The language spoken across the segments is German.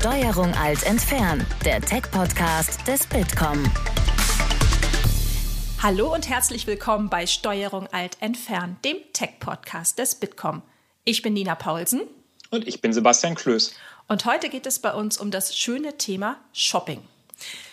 Steuerung Alt entfernen, der Tech-Podcast des Bitkom. Hallo und herzlich willkommen bei Steuerung Alt entfernen, dem Tech-Podcast des Bitkom. Ich bin Nina Paulsen. Und ich bin Sebastian Klöß. Und heute geht es bei uns um das schöne Thema Shopping.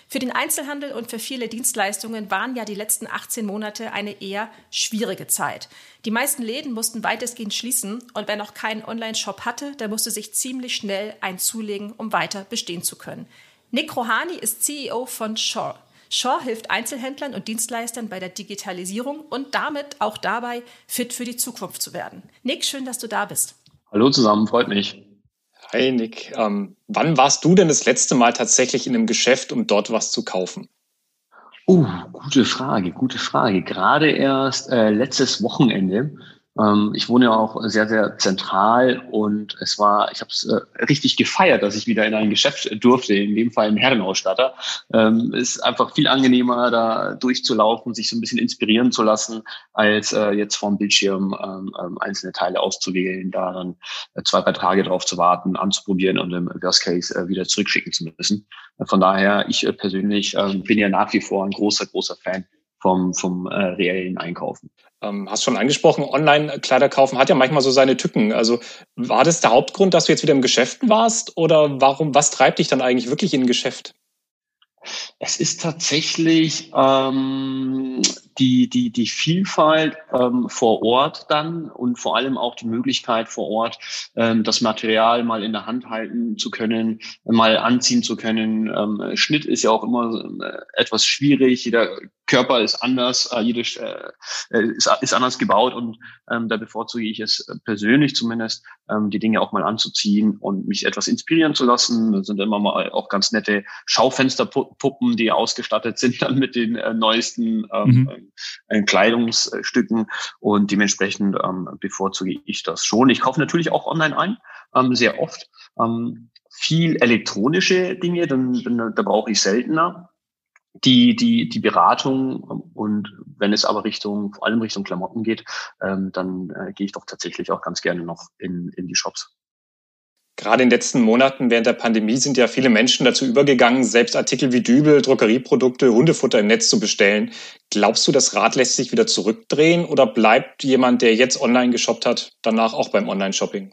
Für den Einzelhandel und für viele Dienstleistungen waren ja die letzten 18 Monate eine eher schwierige Zeit. Die meisten Läden mussten weitestgehend schließen und wer noch keinen Online-Shop hatte, der musste sich ziemlich schnell einen zulegen, um weiter bestehen zu können. Nick Rohani ist CEO von Shaw. Shaw hilft Einzelhändlern und Dienstleistern bei der Digitalisierung und damit auch dabei, fit für die Zukunft zu werden. Nick, schön, dass du da bist. Hallo zusammen, freut mich. Hi Nick, ähm, wann warst du denn das letzte Mal tatsächlich in einem Geschäft, um dort was zu kaufen? Oh, gute Frage, gute Frage. Gerade erst äh, letztes Wochenende ich wohne ja auch sehr, sehr zentral und es war, ich habe es äh, richtig gefeiert, dass ich wieder in ein Geschäft durfte, in dem Fall ein Herrenausstatter. Ähm, ist einfach viel angenehmer, da durchzulaufen, sich so ein bisschen inspirieren zu lassen, als äh, jetzt vom Bildschirm ähm, ähm einzelne Teile auszuwählen, da dann äh, zwei, drei Tage drauf zu warten, anzuprobieren und im Worst Case äh, wieder zurückschicken zu müssen. Von daher, ich äh, persönlich äh, bin ja nach wie vor ein großer, großer Fan vom, vom äh, reellen Einkaufen. Ähm, hast schon angesprochen, Online-Kleider kaufen hat ja manchmal so seine Tücken. Also war das der Hauptgrund, dass du jetzt wieder im Geschäft warst oder warum, was treibt dich dann eigentlich wirklich in ein Geschäft? Es ist tatsächlich ähm, die, die, die Vielfalt ähm, vor Ort dann und vor allem auch die Möglichkeit vor Ort, ähm, das Material mal in der Hand halten zu können, mal anziehen zu können. Ähm, Schnitt ist ja auch immer äh, etwas schwierig. Jeder Körper ist anders, äh, jede äh, ist, ist anders gebaut und ähm, da bevorzuge ich es persönlich zumindest, ähm, die Dinge auch mal anzuziehen und mich etwas inspirieren zu lassen. Das sind immer mal auch ganz nette Schaufensterpuppen, die ausgestattet sind dann mit den äh, neuesten ähm, mhm äh, Kleidungsstücken und dementsprechend ähm, bevorzuge ich das schon. Ich kaufe natürlich auch online ein, ähm, sehr oft. Ähm, viel elektronische Dinge, dann, dann da brauche ich seltener die, die, die Beratung und wenn es aber Richtung, vor allem Richtung Klamotten geht, ähm, dann äh, gehe ich doch tatsächlich auch ganz gerne noch in, in die Shops. Gerade in den letzten Monaten während der Pandemie sind ja viele Menschen dazu übergegangen, selbst Artikel wie Dübel, Drogerieprodukte, Hundefutter im Netz zu bestellen. Glaubst du, das Rad lässt sich wieder zurückdrehen oder bleibt jemand, der jetzt online geshoppt hat, danach auch beim Online-Shopping?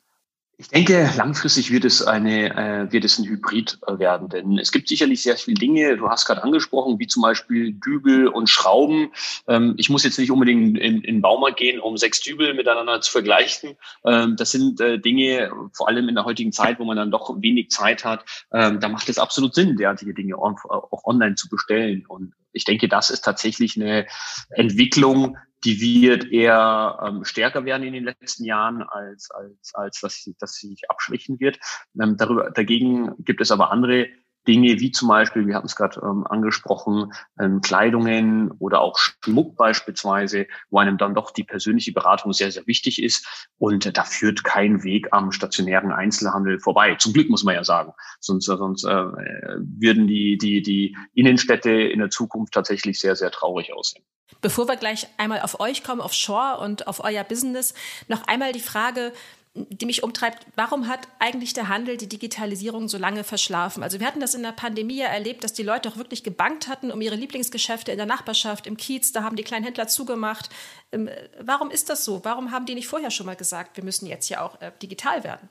Ich denke, langfristig wird es eine, äh, wird es ein Hybrid äh, werden, denn es gibt sicherlich sehr viele Dinge. Du hast gerade angesprochen, wie zum Beispiel Dübel und Schrauben. Ähm, ich muss jetzt nicht unbedingt in, in den Baumarkt gehen, um sechs Dübel miteinander zu vergleichen. Ähm, das sind äh, Dinge, vor allem in der heutigen Zeit, wo man dann doch wenig Zeit hat. Ähm, da macht es absolut Sinn, derartige Dinge auch online zu bestellen. Und ich denke, das ist tatsächlich eine Entwicklung, die wird eher ähm, stärker werden in den letzten Jahren, als, als, als dass, sie, dass sie sich abschwächen wird. Ähm, darüber, dagegen gibt es aber andere Dinge wie zum Beispiel, wir hatten es gerade ähm, angesprochen, ähm, Kleidungen oder auch Schmuck beispielsweise, wo einem dann doch die persönliche Beratung sehr, sehr wichtig ist. Und da führt kein Weg am stationären Einzelhandel vorbei. Zum Glück muss man ja sagen. Sonst, sonst äh, würden die, die, die Innenstädte in der Zukunft tatsächlich sehr, sehr traurig aussehen. Bevor wir gleich einmal auf euch kommen, auf Shore und auf euer Business, noch einmal die Frage, die mich umtreibt, warum hat eigentlich der Handel die Digitalisierung so lange verschlafen? Also wir hatten das in der Pandemie ja erlebt, dass die Leute auch wirklich gebankt hatten um ihre Lieblingsgeschäfte in der Nachbarschaft, im Kiez, da haben die kleinen Händler zugemacht. Ähm, warum ist das so? Warum haben die nicht vorher schon mal gesagt, wir müssen jetzt ja auch äh, digital werden?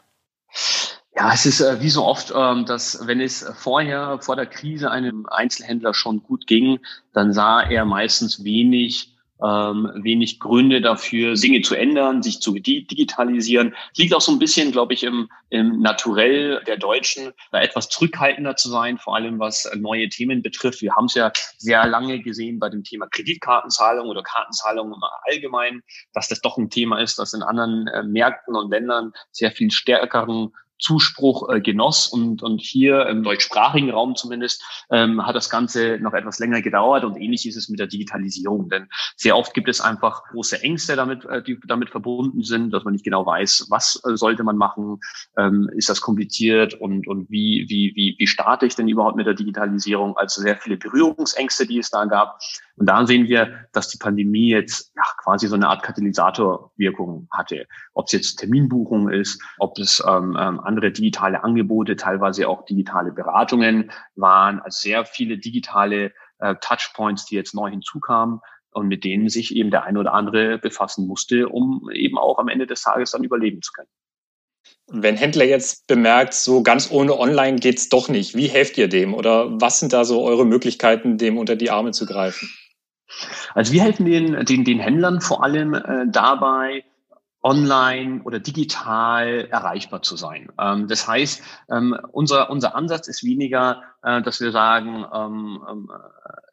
Ja, es ist äh, wie so oft, ähm, dass wenn es vorher vor der Krise einem Einzelhändler schon gut ging, dann sah er meistens wenig ähm, wenig Gründe dafür, Dinge zu ändern, sich zu digitalisieren. Liegt auch so ein bisschen, glaube ich, im, im Naturell der Deutschen, da etwas zurückhaltender zu sein, vor allem was neue Themen betrifft. Wir haben es ja sehr lange gesehen bei dem Thema Kreditkartenzahlung oder Kartenzahlung im Allgemeinen, dass das doch ein Thema ist, das in anderen äh, Märkten und Ländern sehr viel stärkeren Zuspruch äh, genoss. Und, und hier im deutschsprachigen Raum zumindest ähm, hat das Ganze noch etwas länger gedauert. Und ähnlich ist es mit der Digitalisierung. Denn sehr oft gibt es einfach große Ängste damit, äh, die damit verbunden sind, dass man nicht genau weiß, was äh, sollte man machen, ähm, ist das kompliziert und, und wie, wie, wie, wie starte ich denn überhaupt mit der Digitalisierung? Also sehr viele Berührungsängste, die es da gab. Und da sehen wir, dass die Pandemie jetzt ja, quasi so eine Art Katalysatorwirkung hatte. Ob es jetzt Terminbuchung ist, ob es ähm, ähm, andere digitale Angebote, teilweise auch digitale Beratungen waren, also sehr viele digitale äh, Touchpoints, die jetzt neu hinzukamen und mit denen sich eben der eine oder andere befassen musste, um eben auch am Ende des Tages dann überleben zu können. Wenn Händler jetzt bemerkt, so ganz ohne Online geht's doch nicht, wie helft ihr dem? Oder was sind da so eure Möglichkeiten, dem unter die Arme zu greifen? Also wir helfen den, den, den Händlern vor allem äh, dabei, online oder digital erreichbar zu sein. Ähm, das heißt, ähm, unser, unser Ansatz ist weniger, äh, dass wir sagen, ähm, ähm,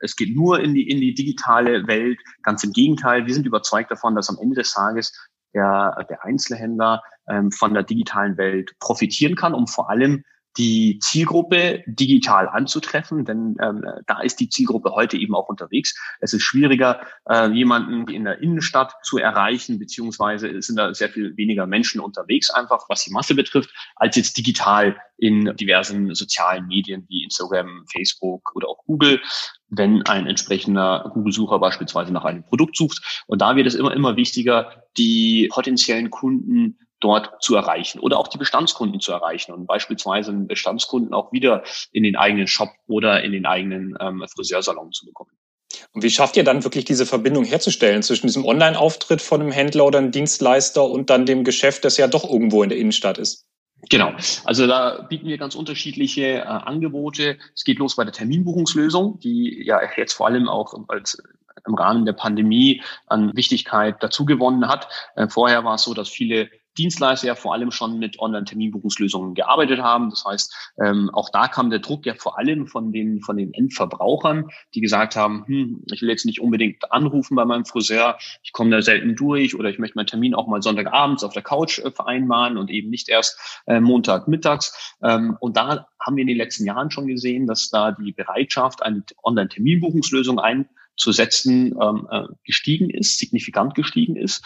es geht nur in die, in die digitale Welt. Ganz im Gegenteil, wir sind überzeugt davon, dass am Ende des Tages der, der Einzelhändler ähm, von der digitalen Welt profitieren kann, um vor allem die Zielgruppe digital anzutreffen, denn ähm, da ist die Zielgruppe heute eben auch unterwegs. Es ist schwieriger, äh, jemanden in der Innenstadt zu erreichen, beziehungsweise sind da sehr viel weniger Menschen unterwegs, einfach was die Masse betrifft, als jetzt digital in diversen sozialen Medien wie Instagram, Facebook oder auch Google, wenn ein entsprechender Google-Sucher beispielsweise nach einem Produkt sucht. Und da wird es immer, immer wichtiger, die potenziellen Kunden dort zu erreichen oder auch die Bestandskunden zu erreichen und beispielsweise einen Bestandskunden auch wieder in den eigenen Shop oder in den eigenen ähm, Friseursalon zu bekommen. Und wie schafft ihr dann wirklich diese Verbindung herzustellen zwischen diesem Online-Auftritt von einem Händler oder einem Dienstleister und dann dem Geschäft, das ja doch irgendwo in der Innenstadt ist? Genau. Also da bieten wir ganz unterschiedliche äh, Angebote. Es geht los bei der Terminbuchungslösung, die ja jetzt vor allem auch als im Rahmen der Pandemie an Wichtigkeit dazu gewonnen hat. Äh, vorher war es so, dass viele Dienstleister ja vor allem schon mit Online-Terminbuchungslösungen gearbeitet haben. Das heißt, ähm, auch da kam der Druck ja vor allem von den, von den Endverbrauchern, die gesagt haben, hm, ich will jetzt nicht unbedingt anrufen bei meinem Friseur, ich komme da selten durch oder ich möchte meinen Termin auch mal Sonntagabends auf der Couch äh, vereinbaren und eben nicht erst äh, Montag mittags. Ähm, und da haben wir in den letzten Jahren schon gesehen, dass da die Bereitschaft, eine Online-Terminbuchungslösung einzusetzen, ähm, äh, gestiegen ist, signifikant gestiegen ist.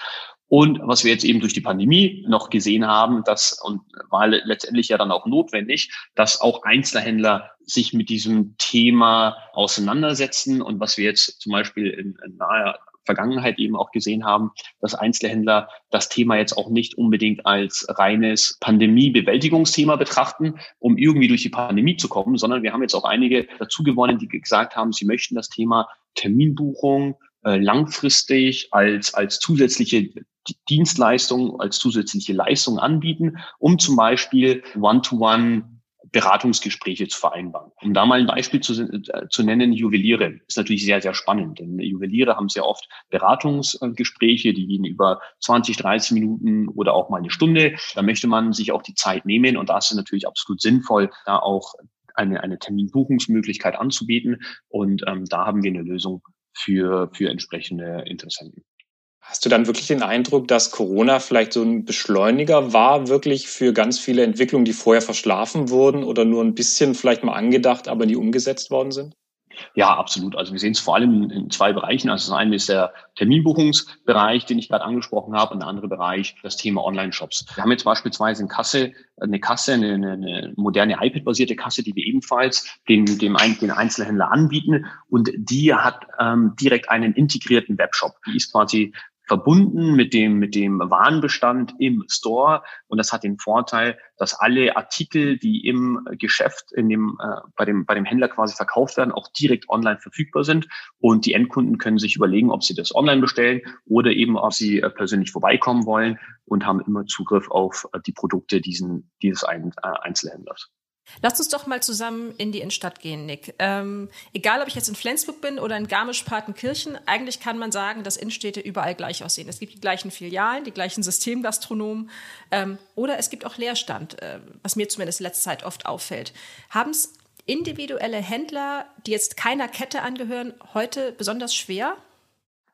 Und was wir jetzt eben durch die Pandemie noch gesehen haben, das und war letztendlich ja dann auch notwendig, dass auch Einzelhändler sich mit diesem Thema auseinandersetzen. Und was wir jetzt zum Beispiel in, in naher Vergangenheit eben auch gesehen haben, dass Einzelhändler das Thema jetzt auch nicht unbedingt als reines Pandemiebewältigungsthema betrachten, um irgendwie durch die Pandemie zu kommen, sondern wir haben jetzt auch einige dazu gewonnen, die gesagt haben, sie möchten das Thema Terminbuchung äh, langfristig als, als zusätzliche Dienstleistung, als zusätzliche Leistung anbieten, um zum Beispiel One-to-One Beratungsgespräche zu vereinbaren. Um da mal ein Beispiel zu, äh, zu nennen, Juweliere ist natürlich sehr, sehr spannend, denn Juweliere haben sehr oft Beratungsgespräche, die gehen über 20, 30 Minuten oder auch mal eine Stunde. Da möchte man sich auch die Zeit nehmen und da ist es natürlich absolut sinnvoll, da auch eine, eine Terminbuchungsmöglichkeit anzubieten. Und ähm, da haben wir eine Lösung für, für entsprechende Interessenten. Hast du dann wirklich den Eindruck, dass Corona vielleicht so ein Beschleuniger war, wirklich für ganz viele Entwicklungen, die vorher verschlafen wurden oder nur ein bisschen vielleicht mal angedacht, aber nie umgesetzt worden sind? Ja, absolut. Also wir sehen es vor allem in, zwei Bereichen. Also das eine ist der Terminbuchungsbereich, den ich gerade angesprochen habe, und der andere Bereich das Thema Online-Shops. Wir haben jetzt beispielsweise in Kasse eine Kasse, eine, eine moderne iPad-basierte Kasse, die wir ebenfalls dem, dem, den Einzelhändler anbieten. Und die hat ähm, direkt einen integrierten Webshop. Die ist quasi verbunden mit dem, mit dem Warenbestand im Store. Und das hat den Vorteil, dass alle Artikel, die im Geschäft, in dem, äh, bei dem, bei dem Händler quasi verkauft werden, auch direkt online verfügbar sind. Und die Endkunden können sich überlegen, ob sie das online bestellen oder eben, ob sie äh, persönlich vorbeikommen wollen und haben immer Zugriff auf äh, die Produkte diesen, dieses Ein, äh, Einzelhändlers. Lass uns doch mal zusammen in die Innenstadt gehen, Nick. Ähm, egal, ob ich jetzt in Flensburg bin oder in Garmisch-Partenkirchen, eigentlich kann man sagen, dass Innenstädte überall gleich aussehen. Es gibt die gleichen Filialen, die gleichen Systemgastronomen ähm, oder es gibt auch Leerstand, äh, was mir zumindest letzte Zeit oft auffällt. Haben es individuelle Händler, die jetzt keiner Kette angehören, heute besonders schwer?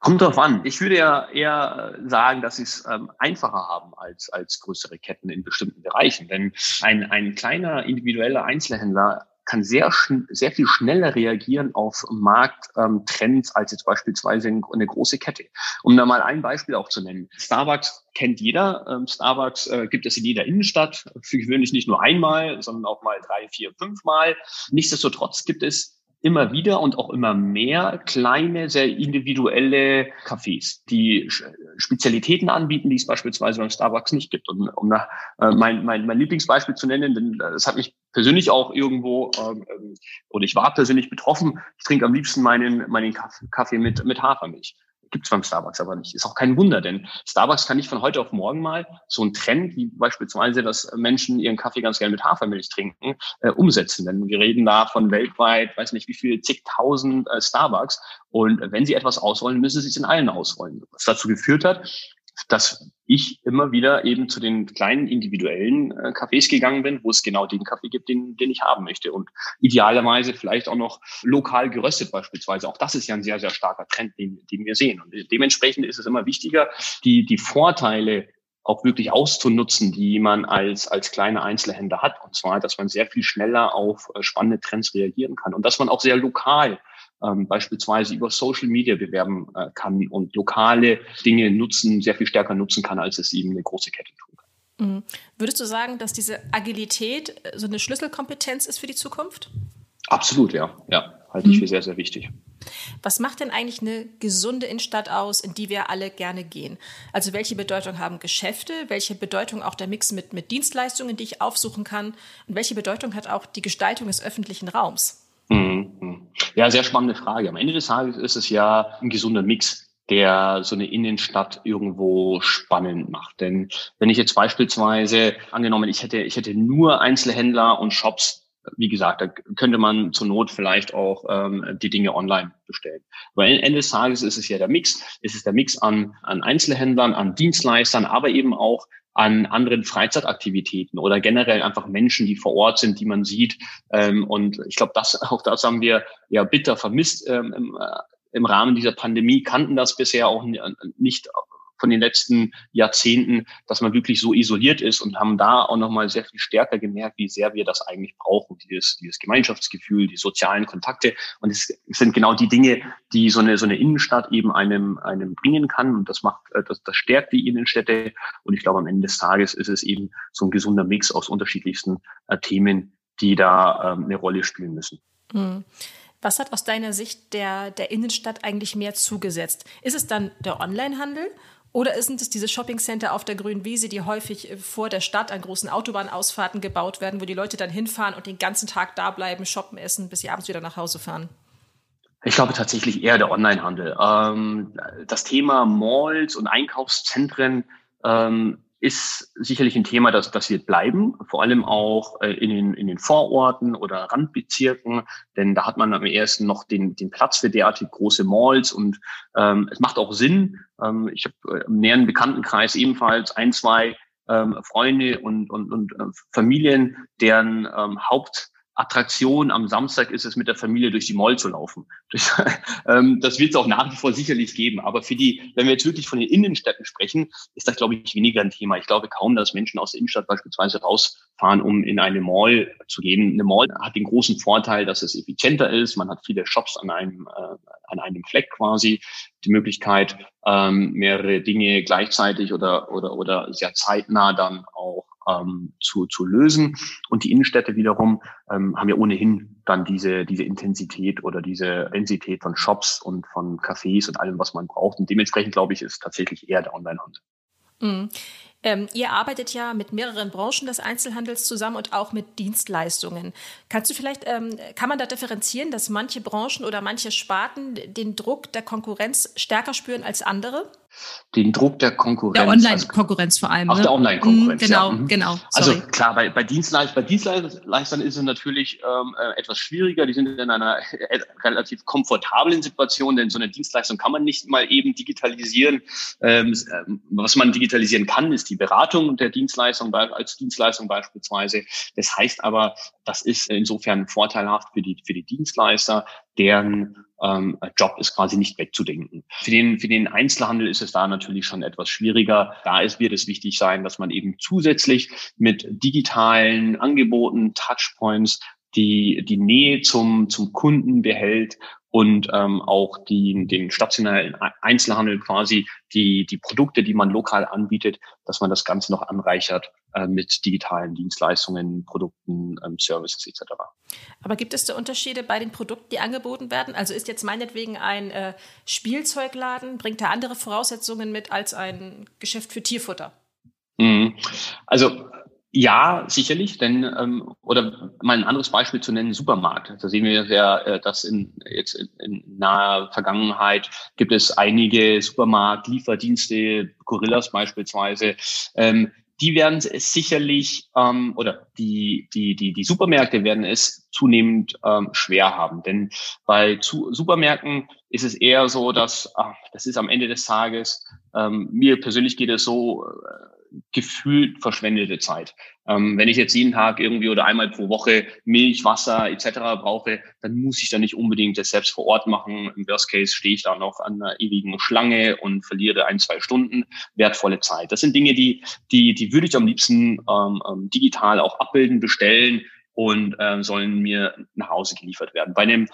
Kommt drauf an. Ich würde ja eher äh, sagen, dass sie es ähm, einfacher haben als, als größere Ketten in bestimmten Bereichen. Denn ein, ein kleiner individueller Einzelhändler kann sehr, sehr viel schneller reagieren auf Markttrends ähm, als jetzt beispielsweise eine große Kette. Um da mal ein Beispiel auch zu nennen. Starbucks kennt jeder. Ähm, Starbucks äh, gibt es in jeder Innenstadt. Für gewöhnlich nicht nur einmal, sondern auch mal drei, vier, fünf Mal. Nichtsdestotrotz gibt es immer wieder und auch immer mehr kleine, sehr individuelle Cafés, die Spezialitäten anbieten, die es beispielsweise beim Starbucks nicht gibt. Und um nach, äh, mein, mein, mein Lieblingsbeispiel zu nennen, denn es hat mich persönlich auch irgendwo, ähm, ähm, oder ich war persönlich betroffen, ich trinke am liebsten meinen, meinen Kaffee mit, mit Hafermilch. Gibt's beim Starbucks aber nicht. Ist auch kein Wunder, denn Starbucks kann nicht von heute auf morgen mal so einen Trend, wie beispielsweise, dass Menschen ihren Kaffee ganz gerne mit Hafermilch trinken, äh, umsetzen. Denn wir reden da von weltweit, weiß nicht wie viel, zigtausend äh, Starbucks. Und wenn sie etwas ausrollen, müssen sie es in allen ausrollen. Was dazu geführt hat, dass ich immer wieder eben zu den kleinen individuellen äh, Cafés gegangen bin, wo es genau den Kaffee gibt, den, den ich haben möchte. Und idealerweise vielleicht auch noch lokal geröstet beispielsweise. Auch das ist ja ein sehr, sehr starker Trend, den, den wir sehen. Und dementsprechend ist es immer wichtiger, die, die Vorteile auch wirklich auszunutzen, die man als, als kleiner Einzelhändler hat. Und zwar, dass man sehr viel schneller auf äh, spannende Trends reagieren kann und dass man auch sehr lokal ähm, beispielsweise über Social Media bewerben äh, kann und lokale Dinge nutzen, sehr viel stärker nutzen kann, als es eben eine große Kette tun kann. Mhm. Würdest du sagen, dass diese Agilität äh, so eine Schlüsselkompetenz ist für die Zukunft? Absolut, ja. Ja, halte mhm. ich für sehr, sehr wichtig. Was macht denn eigentlich eine gesunde Innenstadt aus, in die wir alle gerne gehen? Also welche Bedeutung haben Geschäfte, welche Bedeutung auch der Mix mit, mit Dienstleistungen, die ich aufsuchen kann und welche Bedeutung hat auch die Gestaltung des öffentlichen Raums? Mhm. Ja, sehr spannende Frage. Am Ende des Tages ist es ja ein gesunder Mix der so eine Innenstadt irgendwo spannend macht. Denn wenn ich jetzt beispielsweise angenommen, ich hätte, ich hätte nur Einzelhändler und Shops, wie gesagt, da könnte man zur Not vielleicht auch ähm, die Dinge online bestellen. Am Ende des Tages ist es ja der Mix. Es ist der Mix an, an Einzelhändlern, an Dienstleistern, aber eben auch an anderen Freizeitaktivitäten oder generell einfach Menschen, die vor Ort sind, die man sieht. Ähm, und ich glaube, das auch das haben wir ja bitter vermisst ähm, im, äh, im Rahmen dieser Pandemie, kannten das bisher auch nicht von den letzten Jahrzehnten, dass man wirklich so isoliert ist und haben da auch nochmal sehr viel stärker gemerkt, wie sehr wir das eigentlich brauchen, dieses, dieses Gemeinschaftsgefühl, die sozialen Kontakte. Und es sind genau die Dinge, die so eine, so eine Innenstadt eben einem, einem bringen kann. Und das macht, äh, das, das stärkt die Innenstädte. Und ich glaube, am Ende des Tages ist es eben so ein gesunder Mix aus unterschiedlichsten äh, Themen, die da ähm, eine Rolle spielen müssen. Mhm. Was hat aus deiner Sicht der, der Innenstadt eigentlich mehr zugesetzt? Ist es dann der Onlinehandel oder sind es diese Shoppingcenter auf der grünen Wiese, die häufig äh, vor der Stadt an großen Autobahnausfahrten gebaut werden, wo die Leute dann hinfahren und den ganzen Tag da bleiben, shoppen, essen, bis sie abends wieder nach Hause fahren? Ich glaube tatsächlich eher der Onlinehandel. Ähm, das Thema Malls und Einkaufszentren ähm, ist sicherlich ein Thema, das, das wird bleiben, vor allem auch äh, in, den, in den Vororten oder Randbezirken, denn da hat man am ersten noch den, den Platz für derartig große Malls und ähm, es macht auch Sinn. Ähm, ich habe äh, im näheren Bekanntenkreis ebenfalls ein, zwei ähm, Freunde und, und, und äh, Familien, deren ähm, Haupt Attraktion am Samstag ist es, mit der Familie durch die Mall zu laufen. Ähm, das wird es auch nach wie vor sicherlich geben. Aber für die, wenn wir jetzt wirklich von den Innenstädten sprechen, ist das, glaube ich, weniger ein Thema. Ich glaube kaum, dass Menschen aus der Innenstadt beispielsweise rausfahren, um in eine Mall zu gehen. Eine Mall hat den großen Vorteil, dass es effizienter ist. Man hat viele Shops an einem, äh, an einem Fleck quasi. Die Möglichkeit, ähm, mehrere Dinge gleichzeitig oder, oder, oder sehr zeitnah dann auch ähm, zu, zu lösen. Und die Innenstädte wiederum ähm, haben ja ohnehin dann diese, diese Intensität oder diese Densität von Shops und von Cafés und allem, was man braucht. Und dementsprechend, glaube ich, ist tatsächlich eher der Onlinehandel. Mhm. Ähm, ihr arbeitet ja mit mehreren Branchen des Einzelhandels zusammen und auch mit Dienstleistungen. Kannst du vielleicht, ähm, kann man da differenzieren, dass manche Branchen oder manche Sparten den Druck der Konkurrenz stärker spüren als andere? Den Druck der Konkurrenz. Der Online-Konkurrenz vor allem. Auch ne? der Online-Konkurrenz. Mhm, genau, ja. Mhm. genau. Also sorry. Also klar, bei, bei, Dienstleist bei Dienstleistern ist es natürlich ähm, äh, etwas schwieriger. Die sind in einer äh, relativ komfortablen Situation, denn so eine Dienstleistung kann man nicht mal eben digitalisieren. Ähm, äh, was man digitalisieren kann, ist die Beratung der Dienstleistung als Dienstleistung beispielsweise. Das heißt aber, das ist insofern vorteilhaft für die, für die Dienstleister, deren ähm, Job ist quasi nicht wegzudenken. Für den, für den Einzelhandel ist es da natürlich schon etwas schwieriger. Da ist, wird es wichtig sein, dass man eben zusätzlich mit digitalen Angeboten, Touchpoints, die, die Nähe zum, zum Kunden behält und ähm, auch die, den stationellen Einzelhandel quasi die, die Produkte, die man lokal anbietet, dass man das Ganze noch anreichert mit digitalen Dienstleistungen, Produkten, ähm, Services etc. Aber gibt es da Unterschiede bei den Produkten, die angeboten werden? Also ist jetzt meinetwegen ein äh, Spielzeugladen, bringt er andere Voraussetzungen mit als ein Geschäft für Tierfutter? Mhm. Also ja, sicherlich, denn ähm, oder mal ein anderes Beispiel zu nennen, Supermarkt. Da sehen wir ja, äh, dass in jetzt in, in naher Vergangenheit gibt es einige Supermarkt-Lieferdienste, Gorillas beispielsweise, ähm, die werden es sicherlich ähm, oder die, die, die, die Supermärkte werden es zunehmend ähm, schwer haben. Denn bei zu, Supermärkten ist es eher so, dass ach, das ist am Ende des Tages, ähm, mir persönlich geht es so, äh, gefühlt verschwendete Zeit. Ähm, wenn ich jetzt jeden Tag irgendwie oder einmal pro Woche Milch, Wasser etc. brauche, dann muss ich da nicht unbedingt das selbst vor Ort machen. Im Worst Case stehe ich da noch an einer ewigen Schlange und verliere ein, zwei Stunden wertvolle Zeit. Das sind Dinge, die, die, die würde ich am liebsten ähm, ähm digital auch abbilden, bestellen und ähm, sollen mir nach Hause geliefert werden. Bei einem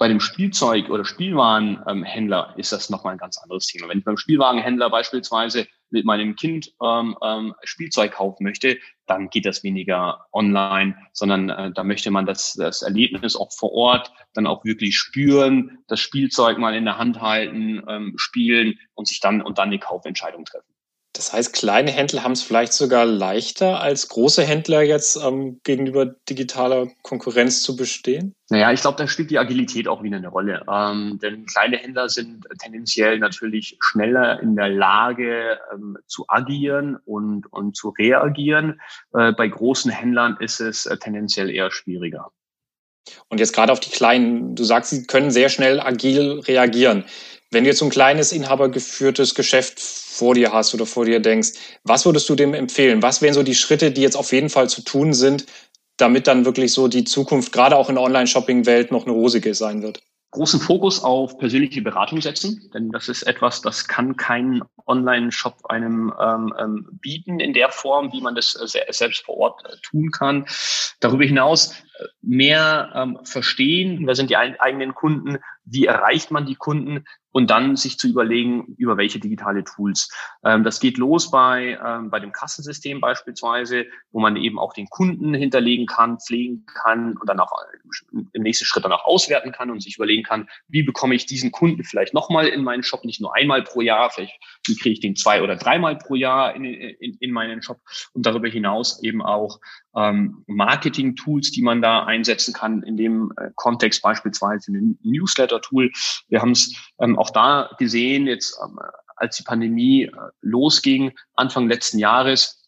bei dem Spielzeug- oder Spielwarenhändler ist das nochmal ein ganz anderes Thema. Wenn ich beim Spielwarenhändler beispielsweise mit meinem Kind ähm, ähm, Spielzeug kaufen möchte, dann geht das weniger online, sondern äh, da möchte man das, das Erlebnis auch vor Ort dann auch wirklich spüren, das Spielzeug mal in der Hand halten, ähm, spielen und sich dann und dann eine Kaufentscheidung treffen. Das heißt, kleine Händler haben es vielleicht sogar leichter als große Händler jetzt ähm, gegenüber digitaler Konkurrenz zu bestehen? Naja, ich glaube, da spielt die Agilität auch wieder eine Rolle. Ähm, denn kleine Händler sind tendenziell natürlich schneller in der Lage ähm, zu agieren und, und zu reagieren. Äh, bei großen Händlern ist es äh, tendenziell eher schwieriger. Und jetzt gerade auf die Kleinen, du sagst, sie können sehr schnell agil reagieren. Wenn du jetzt so ein kleines inhabergeführtes Geschäft vor dir hast oder vor dir denkst, was würdest du dem empfehlen? Was wären so die Schritte, die jetzt auf jeden Fall zu tun sind, damit dann wirklich so die Zukunft gerade auch in der Online-Shopping-Welt noch eine rosige sein wird? großen Fokus auf persönliche Beratung setzen, denn das ist etwas, das kann kein Online-Shop einem ähm, ähm, bieten in der Form, wie man das äh, selbst vor Ort äh, tun kann. Darüber hinaus mehr ähm, verstehen, wer sind die eigenen Kunden, wie erreicht man die Kunden? Und dann sich zu überlegen, über welche digitale Tools. Ähm, das geht los bei, ähm, bei dem Kassensystem beispielsweise, wo man eben auch den Kunden hinterlegen kann, pflegen kann und dann auch im nächsten Schritt dann auch auswerten kann und sich überlegen kann, wie bekomme ich diesen Kunden vielleicht nochmal in meinen Shop, nicht nur einmal pro Jahr, vielleicht wie kriege ich den zwei oder dreimal pro Jahr in, in, in meinen Shop und darüber hinaus eben auch ähm, Marketing-Tools, die man da einsetzen kann, in dem äh, Kontext beispielsweise ein Newsletter-Tool. Wir haben es ähm, auch da gesehen, jetzt ähm, als die Pandemie äh, losging, Anfang letzten Jahres,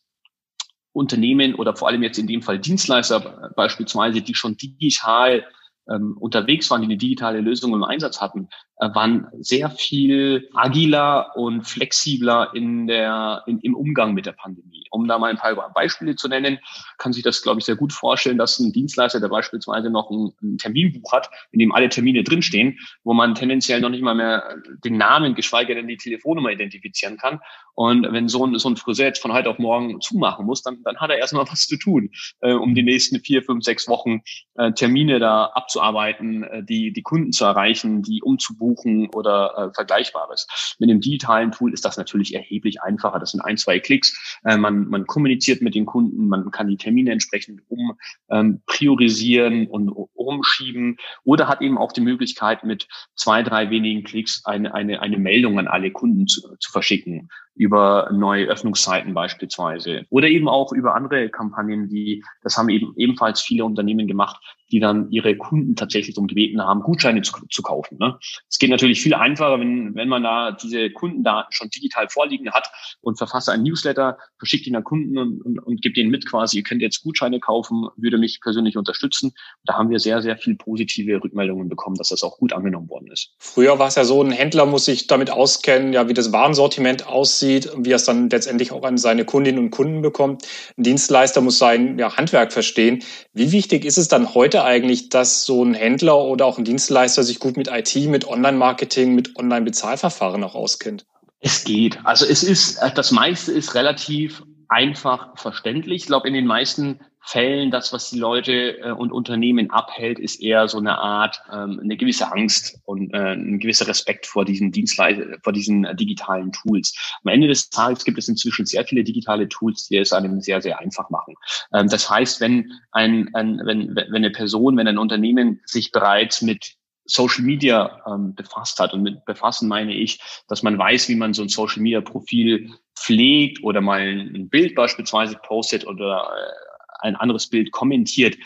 Unternehmen oder vor allem jetzt in dem Fall Dienstleister äh, beispielsweise, die schon digital ähm, unterwegs waren, die eine digitale Lösung im Einsatz hatten, waren sehr viel agiler und flexibler in der, in, im Umgang mit der Pandemie. Um da mal ein paar Beispiele zu nennen, kann sich das, glaube ich, sehr gut vorstellen, dass ein Dienstleister, der beispielsweise noch ein, ein Terminbuch hat, in dem alle Termine drinstehen, wo man tendenziell noch nicht mal mehr den Namen, geschweige denn die Telefonnummer identifizieren kann. Und wenn so ein, so ein Friseur jetzt von heute auf morgen zumachen muss, dann, dann hat er erstmal was zu tun, äh, um die nächsten vier, fünf, sechs Wochen äh, Termine da abzuarbeiten, äh, die, die Kunden zu erreichen, die umzubuchen oder äh, Vergleichbares. Mit dem digitalen Tool ist das natürlich erheblich einfacher. Das sind ein, zwei Klicks. Äh, man, man kommuniziert mit den Kunden, man kann die Termine entsprechend um ähm, priorisieren und umschieben oder hat eben auch die Möglichkeit, mit zwei, drei wenigen Klicks eine, eine, eine Meldung an alle Kunden zu, zu verschicken über neue Öffnungszeiten beispielsweise oder eben auch über andere Kampagnen, die, das haben eben ebenfalls viele Unternehmen gemacht, die dann ihre Kunden tatsächlich darum gebeten haben, Gutscheine zu, zu kaufen. Ne? Es geht natürlich viel einfacher, wenn, wenn man da diese Kundendaten schon digital vorliegen hat und verfasst einen Newsletter, verschickt ihn an Kunden und, und, und gibt ihnen mit quasi, ihr könnt jetzt Gutscheine kaufen, würde mich persönlich unterstützen. Da haben wir sehr, sehr viel positive Rückmeldungen bekommen, dass das auch gut angenommen worden ist. Früher war es ja so, ein Händler muss sich damit auskennen, ja, wie das Warensortiment aussieht, wie er es dann letztendlich auch an seine Kundinnen und Kunden bekommt. Ein Dienstleister muss sein ja, Handwerk verstehen. Wie wichtig ist es dann heute eigentlich, dass so ein Händler oder auch ein Dienstleister sich gut mit IT, mit Online-Marketing, mit Online-Bezahlverfahren auch auskennt? Es geht. Also es ist, das meiste ist relativ einfach verständlich. Ich glaube, in den meisten Fällen, das, was die Leute äh, und Unternehmen abhält, ist eher so eine Art, ähm, eine gewisse Angst und äh, ein gewisser Respekt vor diesen Dienstleistungen, vor diesen äh, digitalen Tools. Am Ende des Tages gibt es inzwischen sehr viele digitale Tools, die es einem sehr, sehr einfach machen. Ähm, das heißt, wenn ein, ein wenn, wenn eine Person, wenn ein Unternehmen sich bereits mit Social Media ähm, befasst hat. Und mit befassen meine ich, dass man weiß, wie man so ein Social Media Profil pflegt oder mal ein Bild beispielsweise postet oder äh, ein anderes Bild kommentiert,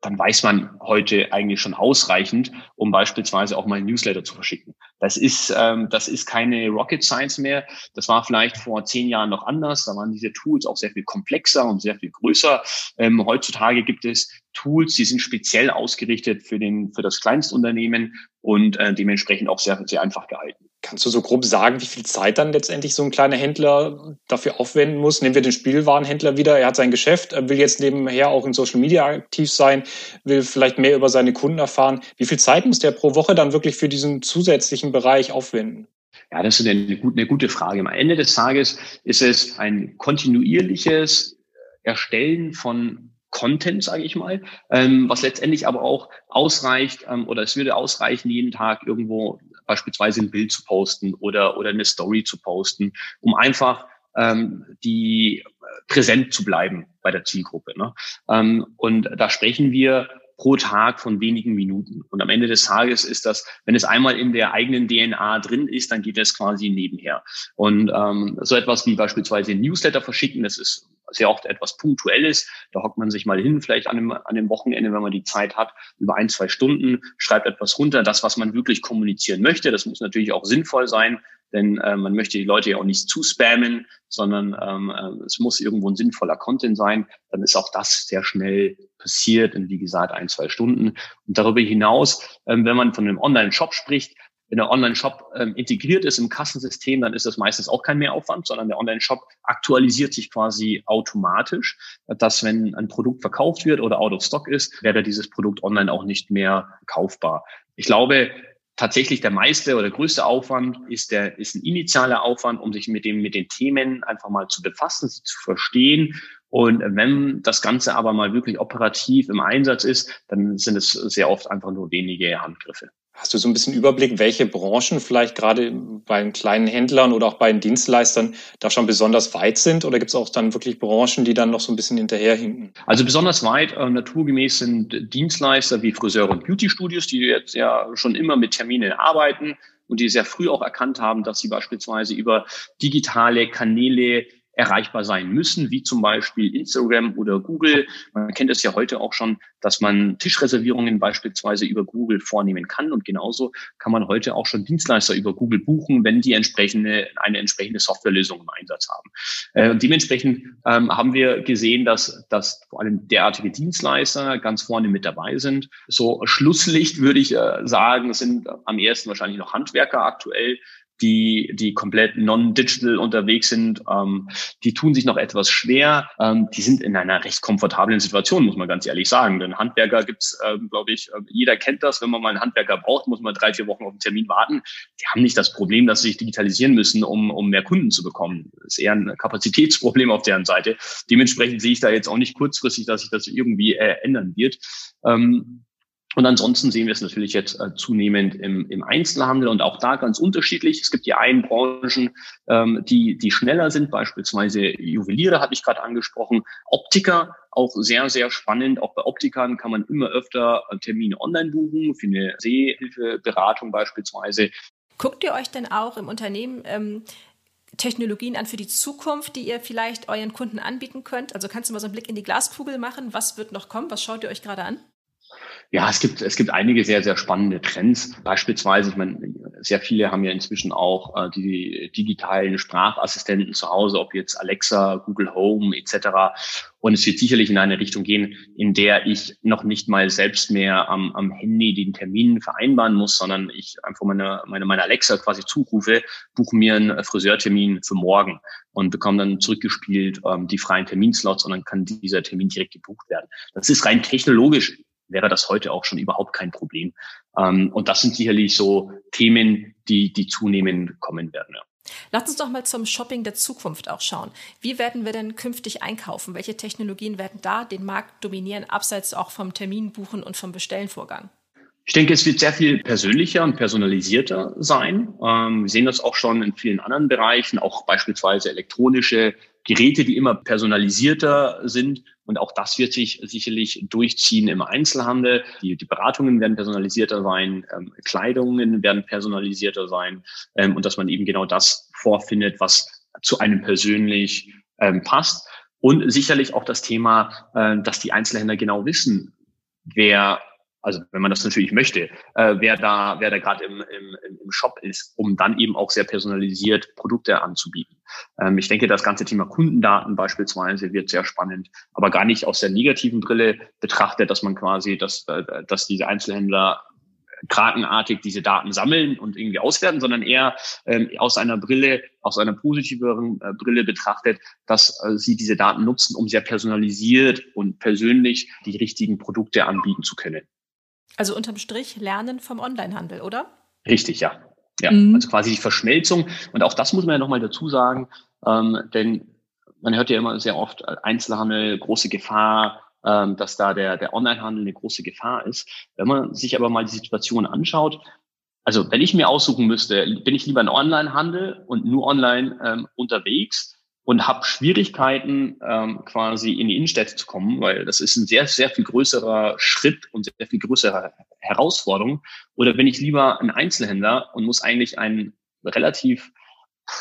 dann weiß man heute eigentlich schon ausreichend, um beispielsweise auch mal ein Newsletter zu verschicken. Das ist, ähm, das ist keine Rocket Science mehr. Das war vielleicht vor zehn Jahren noch anders. Da waren diese Tools auch sehr viel komplexer und sehr viel größer. Ähm, heutzutage gibt es Tools, die sind speziell ausgerichtet für den, für das Kleinstunternehmen und äh, dementsprechend auch sehr, sehr einfach gehalten. Kannst du so grob sagen, wie viel Zeit dann letztendlich so ein kleiner Händler dafür aufwenden muss? Nehmen wir den Spielwarenhändler wieder. Er hat sein Geschäft, will jetzt nebenher auch in Social Media aktiv sein, will vielleicht mehr über seine Kunden erfahren. Wie viel Zeit muss der pro Woche dann wirklich für diesen zusätzlichen Bereich aufwenden? Ja, das ist eine, eine gute Frage. Am Ende des Tages ist es ein kontinuierliches Erstellen von Content, sage ich mal, ähm, was letztendlich aber auch ausreicht ähm, oder es würde ausreichen, jeden Tag irgendwo beispielsweise ein Bild zu posten oder, oder eine Story zu posten, um einfach ähm, die präsent zu bleiben bei der Zielgruppe. Ne? Ähm, und da sprechen wir pro Tag von wenigen Minuten. Und am Ende des Tages ist das, wenn es einmal in der eigenen DNA drin ist, dann geht es quasi nebenher. Und ähm, so etwas wie beispielsweise Newsletter verschicken, das ist sehr oft etwas Punktuelles. Da hockt man sich mal hin, vielleicht an dem, an dem Wochenende, wenn man die Zeit hat, über ein, zwei Stunden, schreibt etwas runter, das, was man wirklich kommunizieren möchte. Das muss natürlich auch sinnvoll sein, denn äh, man möchte die Leute ja auch nicht zu spammen, sondern ähm, äh, es muss irgendwo ein sinnvoller Content sein. Dann ist auch das sehr schnell passiert in, wie gesagt, ein, zwei Stunden. Und darüber hinaus, ähm, wenn man von einem Online-Shop spricht, wenn der Online-Shop ähm, integriert ist im Kassensystem, dann ist das meistens auch kein Mehraufwand, sondern der Online-Shop aktualisiert sich quasi automatisch, dass wenn ein Produkt verkauft wird oder out of stock ist, wäre dieses Produkt online auch nicht mehr kaufbar. Ich glaube, tatsächlich der meiste oder größte Aufwand ist der, ist ein initialer Aufwand, um sich mit dem, mit den Themen einfach mal zu befassen, sie zu verstehen. Und wenn das Ganze aber mal wirklich operativ im Einsatz ist, dann sind es sehr oft einfach nur wenige Handgriffe. Hast du so ein bisschen Überblick, welche Branchen vielleicht gerade bei den kleinen Händlern oder auch bei den Dienstleistern da schon besonders weit sind? Oder gibt es auch dann wirklich Branchen, die dann noch so ein bisschen hinterherhinken? Also besonders weit äh, naturgemäß sind Dienstleister wie Friseure und Beauty-Studios, die jetzt ja schon immer mit Terminen arbeiten und die sehr früh auch erkannt haben, dass sie beispielsweise über digitale Kanäle erreichbar sein müssen, wie zum Beispiel Instagram oder Google. Man kennt es ja heute auch schon, dass man Tischreservierungen beispielsweise über Google vornehmen kann. Und genauso kann man heute auch schon Dienstleister über Google buchen, wenn die entsprechende, eine entsprechende Softwarelösung im Einsatz haben. Äh, dementsprechend ähm, haben wir gesehen, dass, dass vor allem derartige Dienstleister ganz vorne mit dabei sind. So Schlusslicht würde ich äh, sagen, sind am ersten wahrscheinlich noch Handwerker aktuell, die, die komplett non-digital unterwegs sind, ähm, die tun sich noch etwas schwer. Ähm, die sind in einer recht komfortablen Situation, muss man ganz ehrlich sagen. Denn Handwerker gibt's, ähm, glaube ich, äh, jeder kennt das. Wenn man mal einen Handwerker braucht, muss man drei, vier Wochen auf einen Termin warten. Die haben nicht das Problem, dass sie sich digitalisieren müssen, um, um mehr Kunden zu bekommen. Das ist eher ein Kapazitätsproblem auf deren Seite. Dementsprechend sehe ich da jetzt auch nicht kurzfristig, dass sich das irgendwie äh, ändern wird. Ähm, und ansonsten sehen wir es natürlich jetzt äh, zunehmend im, im Einzelhandel und auch da ganz unterschiedlich. Es gibt die einen Branchen, ähm, die, die schneller sind, beispielsweise Juweliere hatte ich gerade angesprochen, Optiker, auch sehr, sehr spannend. Auch bei Optikern kann man immer öfter äh, Termine online buchen, für eine Sehhilfeberatung beispielsweise. Guckt ihr euch denn auch im Unternehmen ähm, Technologien an für die Zukunft, die ihr vielleicht euren Kunden anbieten könnt? Also kannst du mal so einen Blick in die Glaskugel machen? Was wird noch kommen? Was schaut ihr euch gerade an? Ja, es gibt, es gibt einige sehr, sehr spannende Trends. Beispielsweise, ich meine, sehr viele haben ja inzwischen auch äh, die digitalen Sprachassistenten zu Hause, ob jetzt Alexa, Google Home etc. Und es wird sicherlich in eine Richtung gehen, in der ich noch nicht mal selbst mehr am, am Handy den Termin vereinbaren muss, sondern ich einfach meine, meine, meine Alexa quasi zurufe, buche mir einen Friseurtermin für morgen und bekomme dann zurückgespielt ähm, die freien Terminslots und dann kann dieser Termin direkt gebucht werden. Das ist rein technologisch wäre das heute auch schon überhaupt kein Problem. Ähm, und das sind sicherlich so Themen, die, die zunehmend kommen werden. Ja. Lass uns doch mal zum Shopping der Zukunft auch schauen. Wie werden wir denn künftig einkaufen? Welche Technologien werden da den Markt dominieren, abseits auch vom Terminbuchen und vom Bestellenvorgang? Ich denke, es wird sehr viel persönlicher und personalisierter sein. Ähm, wir sehen das auch schon in vielen anderen Bereichen, auch beispielsweise elektronische Geräte, die immer personalisierter sind. Und auch das wird sich sicherlich durchziehen im Einzelhandel. Die, die Beratungen werden personalisierter sein, ähm, Kleidungen werden personalisierter sein ähm, und dass man eben genau das vorfindet, was zu einem persönlich ähm, passt. Und sicherlich auch das Thema, äh, dass die Einzelhändler genau wissen, wer also wenn man das natürlich möchte, äh, wer da, wer da gerade im, im, im Shop ist, um dann eben auch sehr personalisiert Produkte anzubieten. Ähm, ich denke, das ganze Thema Kundendaten beispielsweise wird sehr spannend, aber gar nicht aus der negativen Brille betrachtet, dass man quasi, dass, äh, dass diese Einzelhändler krakenartig diese Daten sammeln und irgendwie auswerten, sondern eher ähm, aus einer Brille, aus einer positiveren äh, Brille betrachtet, dass äh, sie diese Daten nutzen, um sehr personalisiert und persönlich die richtigen Produkte anbieten zu können. Also unterm Strich Lernen vom Onlinehandel, oder? Richtig, ja. Ja, mhm. also quasi die Verschmelzung. Und auch das muss man ja nochmal dazu sagen, ähm, denn man hört ja immer sehr oft äh, Einzelhandel, große Gefahr, ähm, dass da der, der Onlinehandel eine große Gefahr ist. Wenn man sich aber mal die Situation anschaut, also wenn ich mir aussuchen müsste, bin ich lieber ein Onlinehandel und nur online ähm, unterwegs und habe Schwierigkeiten, ähm, quasi in die Innenstädte zu kommen, weil das ist ein sehr, sehr viel größerer Schritt und sehr viel größere Herausforderung. Oder bin ich lieber ein Einzelhändler und muss eigentlich einen relativ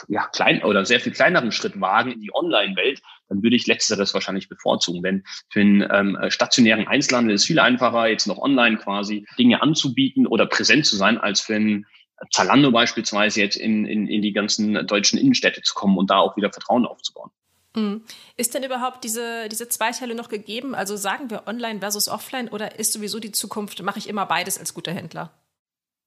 ja, klein oder sehr viel kleineren Schritt wagen in die Online-Welt, dann würde ich letzteres wahrscheinlich bevorzugen. Denn für einen ähm, stationären Einzelhandel ist es viel einfacher, jetzt noch online quasi Dinge anzubieten oder präsent zu sein, als für einen Zalando beispielsweise jetzt in, in, in die ganzen deutschen Innenstädte zu kommen und da auch wieder Vertrauen aufzubauen. Mhm. Ist denn überhaupt diese, diese Zweiteile noch gegeben? Also sagen wir online versus offline oder ist sowieso die Zukunft, mache ich immer beides als guter Händler?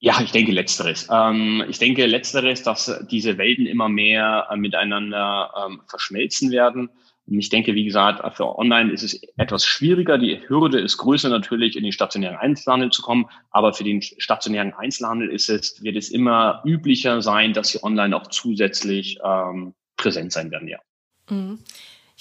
Ja, ich denke letzteres. Ähm, ich denke letzteres, dass diese Welten immer mehr äh, miteinander ähm, verschmelzen werden. Und ich denke, wie gesagt, für Online ist es etwas schwieriger. Die Hürde ist größer natürlich, in den stationären Einzelhandel zu kommen. Aber für den stationären Einzelhandel ist es, wird es immer üblicher sein, dass sie online auch zusätzlich ähm, präsent sein werden, ja. Mhm.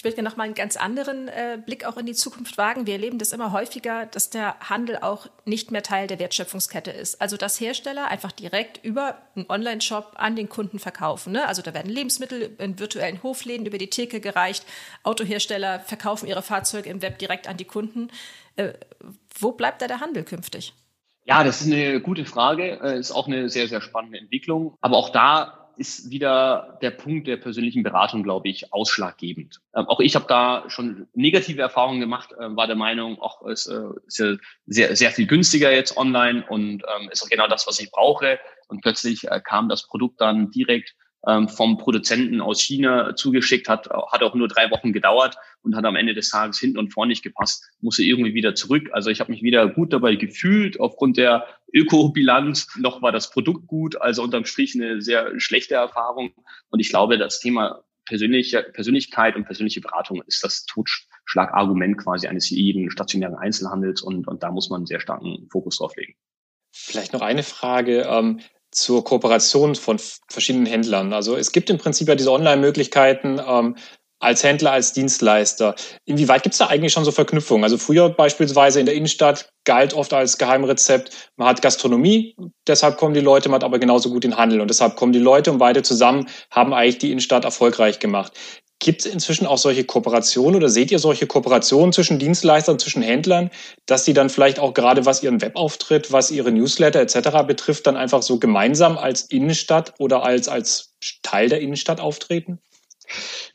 Ich würde gerne noch mal einen ganz anderen äh, Blick auch in die Zukunft wagen. Wir erleben das immer häufiger, dass der Handel auch nicht mehr Teil der Wertschöpfungskette ist. Also dass Hersteller einfach direkt über einen Online-Shop an den Kunden verkaufen. Ne? Also da werden Lebensmittel in virtuellen Hofläden über die Theke gereicht. Autohersteller verkaufen ihre Fahrzeuge im Web direkt an die Kunden. Äh, wo bleibt da der Handel künftig? Ja, das ist eine gute Frage. Äh, ist auch eine sehr, sehr spannende Entwicklung. Aber auch da ist wieder der Punkt der persönlichen Beratung, glaube ich, ausschlaggebend. Ähm, auch ich habe da schon negative Erfahrungen gemacht, äh, war der Meinung, auch es äh, ist ja sehr, sehr viel günstiger jetzt online und ähm, ist auch genau das, was ich brauche. Und plötzlich äh, kam das Produkt dann direkt ähm, vom Produzenten aus China zugeschickt, hat, hat auch nur drei Wochen gedauert und hat am Ende des Tages hinten und vorne nicht gepasst, musste irgendwie wieder zurück. Also ich habe mich wieder gut dabei gefühlt aufgrund der Ökobilanz. Noch war das Produkt gut, also unterm Strich eine sehr schlechte Erfahrung. Und ich glaube, das Thema persönliche Persönlichkeit und persönliche Beratung ist das Totschlagargument quasi eines jeden stationären Einzelhandels und, und da muss man sehr starken Fokus drauf legen. Vielleicht noch eine Frage. Zur Kooperation von verschiedenen Händlern. Also es gibt im Prinzip ja diese Online-Möglichkeiten, ähm, als Händler, als Dienstleister. Inwieweit gibt es da eigentlich schon so Verknüpfungen? Also früher beispielsweise in der Innenstadt galt oft als Geheimrezept, man hat Gastronomie, deshalb kommen die Leute, man hat aber genauso gut den Handel und deshalb kommen die Leute und beide zusammen haben eigentlich die Innenstadt erfolgreich gemacht. Gibt es inzwischen auch solche Kooperationen oder seht ihr solche Kooperationen zwischen Dienstleistern, zwischen Händlern, dass die dann vielleicht auch gerade was ihren Webauftritt, was ihre Newsletter etc. betrifft, dann einfach so gemeinsam als Innenstadt oder als, als Teil der Innenstadt auftreten?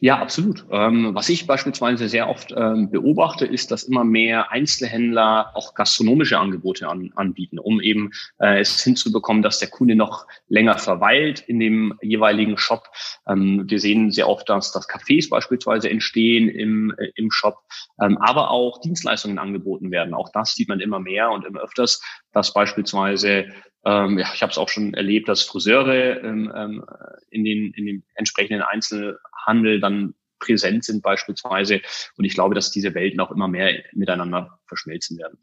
Ja, absolut. Ähm, was ich beispielsweise sehr oft ähm, beobachte, ist, dass immer mehr Einzelhändler auch gastronomische Angebote an, anbieten, um eben äh, es hinzubekommen, dass der Kunde noch länger verweilt in dem jeweiligen Shop. Ähm, wir sehen sehr oft, dass, dass Cafés beispielsweise entstehen im, äh, im Shop, ähm, aber auch Dienstleistungen angeboten werden. Auch das sieht man immer mehr und immer öfters, dass beispielsweise ähm, ja, ich habe es auch schon erlebt, dass Friseure ähm, ähm, in, den, in den entsprechenden Einzelhandel dann präsent sind beispielsweise. Und ich glaube, dass diese Welten auch immer mehr miteinander verschmelzen werden.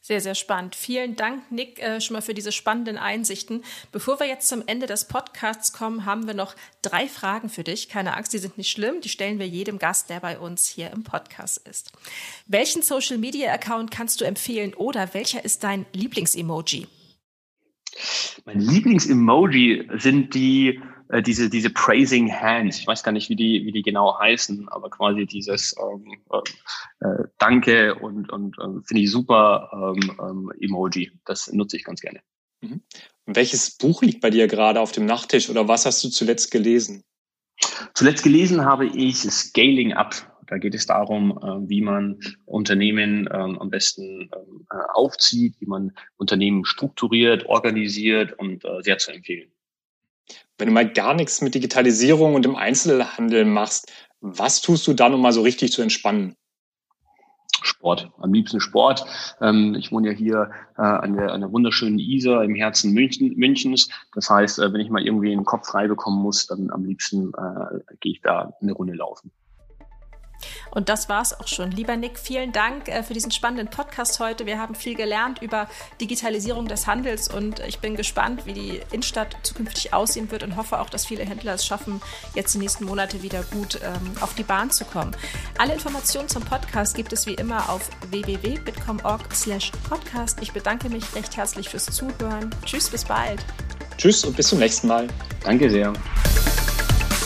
Sehr, sehr spannend. Vielen Dank, Nick, äh, schon mal für diese spannenden Einsichten. Bevor wir jetzt zum Ende des Podcasts kommen, haben wir noch drei Fragen für dich. Keine Angst, die sind nicht schlimm. Die stellen wir jedem Gast, der bei uns hier im Podcast ist. Welchen Social Media Account kannst du empfehlen oder welcher ist dein Lieblingsemoji? Mein Lieblingsemoji sind die äh, diese, diese Praising Hands. Ich weiß gar nicht, wie die, wie die genau heißen, aber quasi dieses ähm, äh, äh Danke und, und äh, finde ich super ähm, ähm, Emoji. Das nutze ich ganz gerne. Mhm. Welches Buch liegt bei dir gerade auf dem Nachttisch oder was hast du zuletzt gelesen? Zuletzt gelesen habe ich Scaling Up. Da geht es darum, äh, wie man Unternehmen ähm, am besten ähm, äh, aufzieht, wie man Unternehmen strukturiert, organisiert und äh, sehr zu empfehlen. Wenn du mal gar nichts mit Digitalisierung und dem Einzelhandel machst, was tust du dann, um mal so richtig zu entspannen? Sport, am liebsten Sport. Ähm, ich wohne ja hier äh, an, der, an der wunderschönen Isar im Herzen München, Münchens. Das heißt, wenn ich mal irgendwie einen Kopf frei bekommen muss, dann am liebsten gehe ich da eine Runde laufen. Und das war's auch schon. Lieber Nick, vielen Dank äh, für diesen spannenden Podcast heute. Wir haben viel gelernt über Digitalisierung des Handels und ich bin gespannt, wie die Innenstadt zukünftig aussehen wird und hoffe auch, dass viele Händler es schaffen, jetzt die nächsten Monate wieder gut ähm, auf die Bahn zu kommen. Alle Informationen zum Podcast gibt es wie immer auf www.bitcom.org/podcast. Ich bedanke mich recht herzlich fürs Zuhören. Tschüss, bis bald. Tschüss und bis zum nächsten Mal. Danke sehr.